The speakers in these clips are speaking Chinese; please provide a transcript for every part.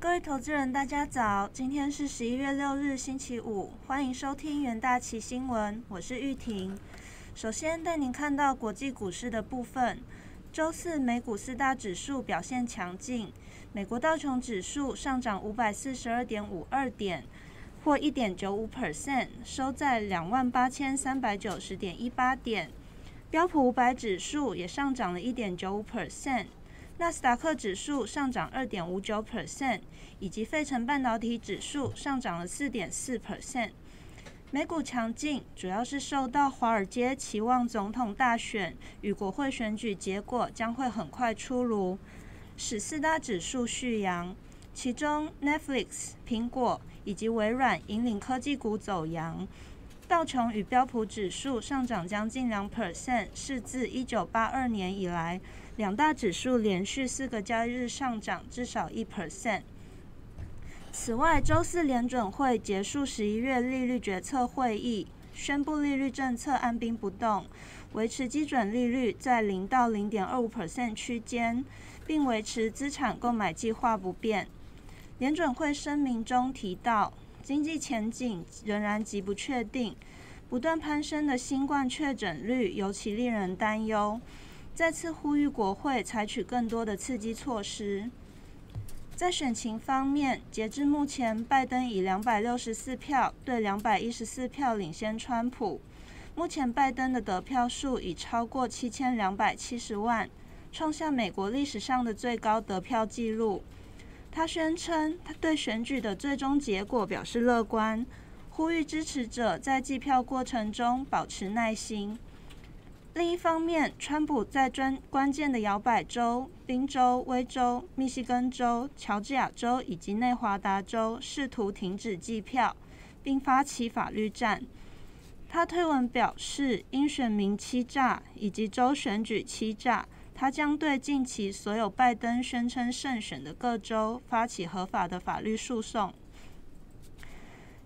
各位投资人，大家早！今天是十一月六日，星期五，欢迎收听元大旗新闻，我是玉婷。首先带您看到国际股市的部分。周四美股四大指数表现强劲，美国道琼指数上涨五百四十二点五二点，或一点九五 percent，收在两万八千三百九十点一八点。标普五百指数也上涨了一点九五 percent。纳斯达克指数上涨二点五九 percent，以及费城半导体指数上涨了四点四 percent。美股强劲，主要是受到华尔街期望总统大选与国会选举结果将会很快出炉，使四大指数续扬。其中，Netflix、苹果以及微软引领科技股走扬。道琼与标普指数上涨将近两 percent，是自一九八二年以来。两大指数连续四个交易日上涨至少一 percent。此外，周四联准会结束十一月利率决策会议，宣布利率政策按兵不动，维持基准利率在零到零点二五 percent 区间，并维持资产购买计划不变。联准会声明中提到，经济前景仍然极不确定，不断攀升的新冠确诊率尤其令人担忧。再次呼吁国会采取更多的刺激措施。在选情方面，截至目前，拜登以两百六十四票对两百一十四票领先川普。目前，拜登的得票数已超过七千两百七十万，创下美国历史上的最高得票纪录。他宣称，他对选举的最终结果表示乐观，呼吁支持者在计票过程中保持耐心。另一方面，川普在专关键的摇摆州——宾州、威州、密西根州、乔治亚州以及内华达州，试图停止计票，并发起法律战。他推文表示，因选民欺诈以及州选举欺诈，他将对近期所有拜登宣称胜选的各州发起合法的法律诉讼。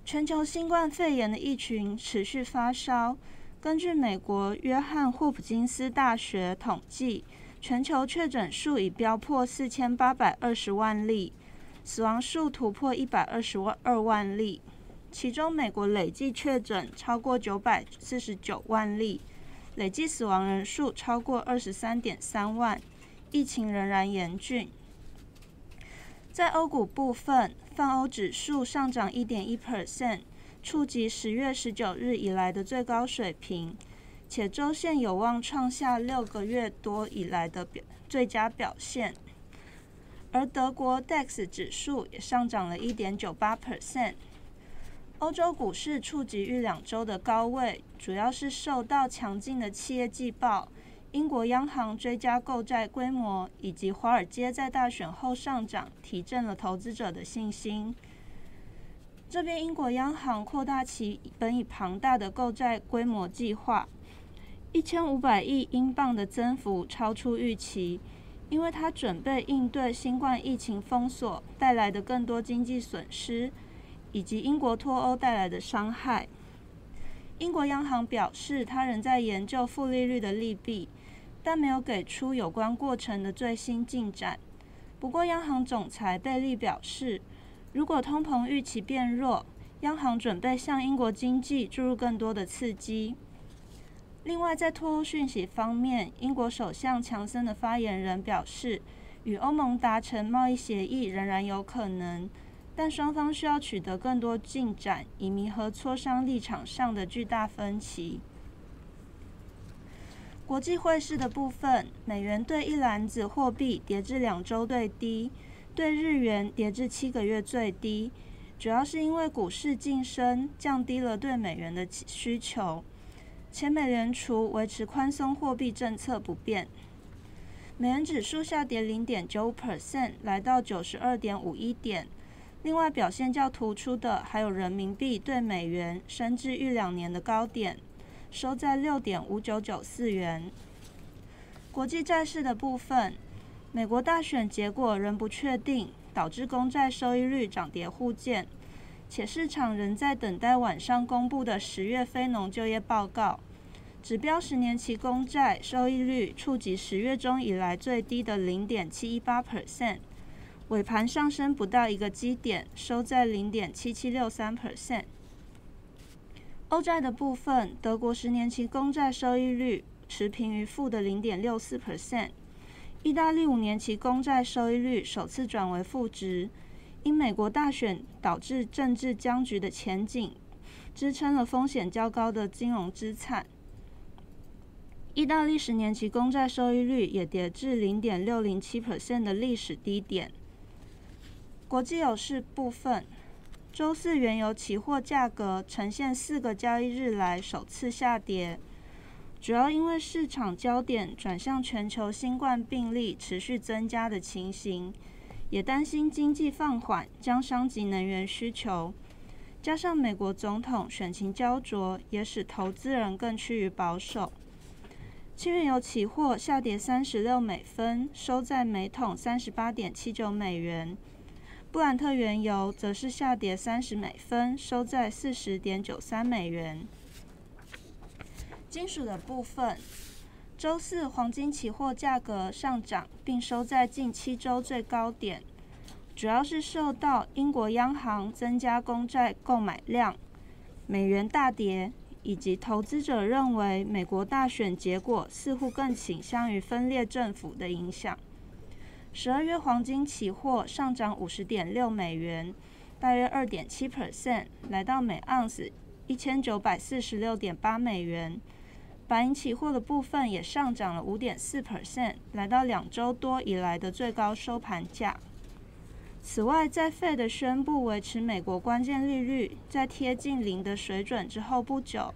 全球新冠肺炎的疫情持续发烧。根据美国约翰霍普金斯大学统计，全球确诊数已飙破四千八百二十万例，死亡数突破一百二十二万例。其中，美国累计确诊超过九百四十九万例，累计死亡人数超过二十三点三万，疫情仍然严峻。在欧股部分，泛欧指数上涨一点一 percent。触及十月十九日以来的最高水平，且周线有望创下六个月多以来的表最佳表现。而德国 DAX 指数也上涨了一点九八 percent。欧洲股市触及逾两周的高位，主要是受到强劲的企业季报、英国央行追加购债规模以及华尔街在大选后上涨，提振了投资者的信心。这边，英国央行扩大其本已庞大的购债规模计划，一千五百亿英镑的增幅超出预期，因为它准备应对新冠疫情封锁带来的更多经济损失，以及英国脱欧带来的伤害。英国央行表示，它仍在研究负利率的利弊，但没有给出有关过程的最新进展。不过，央行总裁贝利表示。如果通膨预期变弱，央行准备向英国经济注入更多的刺激。另外，在脱欧讯息方面，英国首相强森的发言人表示，与欧盟达成贸易协议仍然有可能，但双方需要取得更多进展，以弥合磋商立场上的巨大分歧。国际汇市的部分，美元兑一篮子货币跌至两周最低。对日元跌至七个月最低，主要是因为股市晋升，降低了对美元的需求，且美联储维持宽松货币政策不变。美元指数下跌零点九 percent，来到九十二点五一点。另外表现较突出的还有人民币对美元升至逾两年的高点，收在六点五九九四元。国际债市的部分。美国大选结果仍不确定，导致公债收益率涨跌互见，且市场仍在等待晚上公布的十月非农就业报告。指标十年期公债收益率触及十月中以来最低的零点七一八 percent，尾盘上升不到一个基点，收在零点七七六三 percent。欧债的部分，德国十年期公债收益率持平于负的零点六四 percent。意大利五年期公债收益率首次转为负值，因美国大选导致政治僵局的前景，支撑了风险较高的金融资产。意大利十年期公债收益率也跌至零点六零七 percent 的历史低点。国际有市部分，周四原油期货价格呈现四个交易日来首次下跌。主要因为市场焦点转向全球新冠病例持续增加的情形，也担心经济放缓将伤及能源需求，加上美国总统选情焦灼，也使投资人更趋于保守。轻原油期货下跌三十六美分，收在每桶三十八点七九美元；布兰特原油则是下跌三十美分，收在四十点九三美元。金属的部分，周四黄金期货价格上涨，并收在近七周最高点，主要是受到英国央行增加公债购买量、美元大跌，以及投资者认为美国大选结果似乎更倾向于分裂政府的影响。十二月黄金期货上涨五十点六美元，大约二点七 percent，来到每盎司一千九百四十六点八美元。白银期货的部分也上涨了五点四 percent，来到两周多以来的最高收盘价。此外，在 Fed 宣布维持美国关键利率在贴近零的水准之后不久，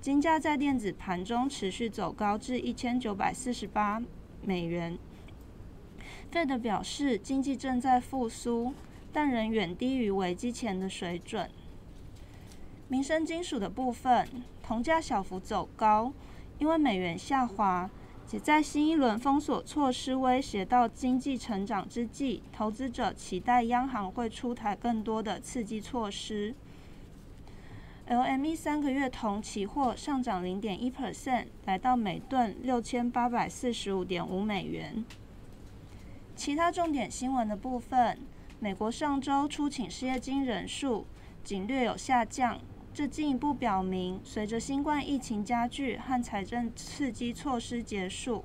金价在电子盘中持续走高至一千九百四十八美元。Fed 表示，经济正在复苏，但仍远低于危机前的水准。民生金属的部分，铜价小幅走高，因为美元下滑，且在新一轮封锁措施威胁到经济成长之际，投资者期待央行会出台更多的刺激措施。LME 三个月铜期货上涨零点一 percent，来到每吨六千八百四十五点五美元。其他重点新闻的部分，美国上周初请失业金人数仅略有下降。这进一步表明，随着新冠疫情加剧和财政刺激措施结束，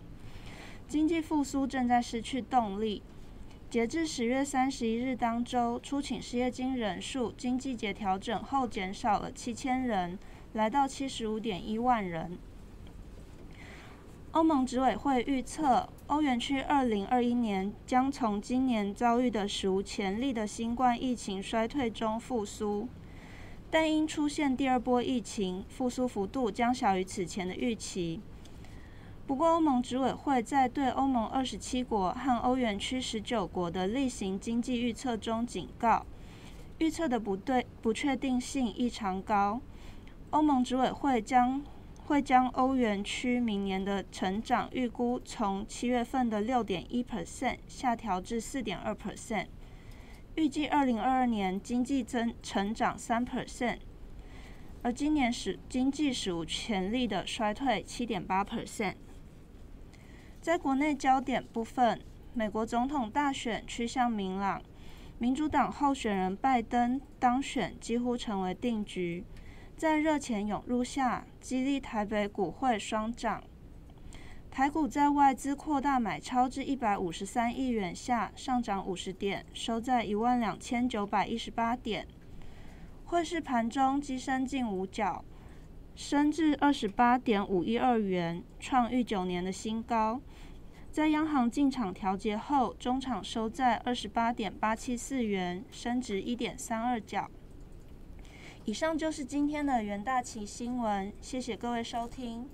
经济复苏正在失去动力。截至十月三十一日当周，出请失业金人数经季节调整后减少了七千人，来到七十五点一万人。欧盟执委会预测，欧元区二零二一年将从今年遭遇的史无前例的新冠疫情衰退中复苏。但因出现第二波疫情，复苏幅度将小于此前的预期。不过，欧盟执委会在对欧盟二十七国和欧元区十九国的例行经济预测中警告，预测的不对不确定性异常高。欧盟执委会将会将欧元区明年的成长预估从七月份的六点一 percent 下调至四点二 percent。预计二零二二年经济增成长三 percent，而今年史经济史无前例的衰退七点八 percent。在国内焦点部分，美国总统大选趋向明朗，民主党候选人拜登当选几乎成为定局，在热钱涌入下，激励台北股会双涨。台股在外资扩大买超至一百五十三亿元下，上涨五十点，收在一万两千九百一十八点。汇市盘中跻身近五角，升至二十八点五一二元，创逾九年的新高。在央行进场调节后，中场收在二十八点八七四元，升值一点三二角。以上就是今天的元大旗新闻，谢谢各位收听。